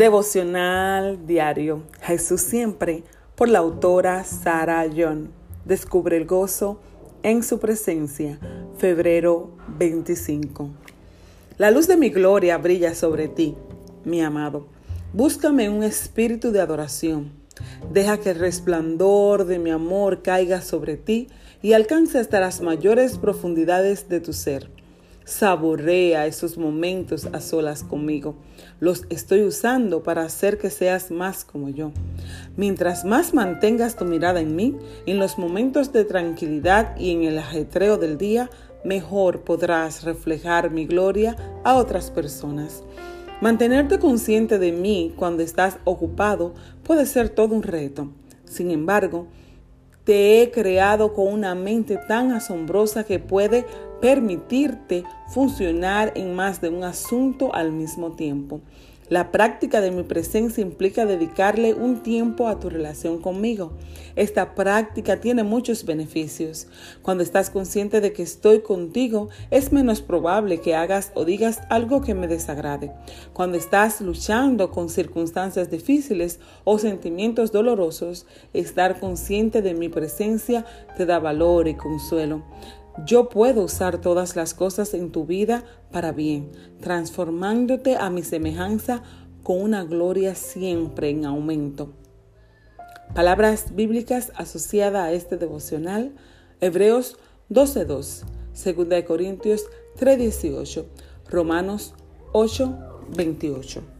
Devocional diario. Jesús siempre por la autora Sarah John. Descubre el gozo en su presencia. Febrero 25. La luz de mi gloria brilla sobre ti, mi amado. Búscame un espíritu de adoración. Deja que el resplandor de mi amor caiga sobre ti y alcance hasta las mayores profundidades de tu ser. Saborea esos momentos a solas conmigo. Los estoy usando para hacer que seas más como yo. Mientras más mantengas tu mirada en mí, en los momentos de tranquilidad y en el ajetreo del día, mejor podrás reflejar mi gloria a otras personas. Mantenerte consciente de mí cuando estás ocupado puede ser todo un reto. Sin embargo, te he creado con una mente tan asombrosa que puede permitirte funcionar en más de un asunto al mismo tiempo. La práctica de mi presencia implica dedicarle un tiempo a tu relación conmigo. Esta práctica tiene muchos beneficios. Cuando estás consciente de que estoy contigo, es menos probable que hagas o digas algo que me desagrade. Cuando estás luchando con circunstancias difíciles o sentimientos dolorosos, estar consciente de mi presencia te da valor y consuelo. Yo puedo usar todas las cosas en tu vida para bien, transformándote a mi semejanza con una gloria siempre en aumento. Palabras bíblicas asociadas a este devocional, Hebreos 12.2, 2 Corintios 3.18, Romanos 8.28.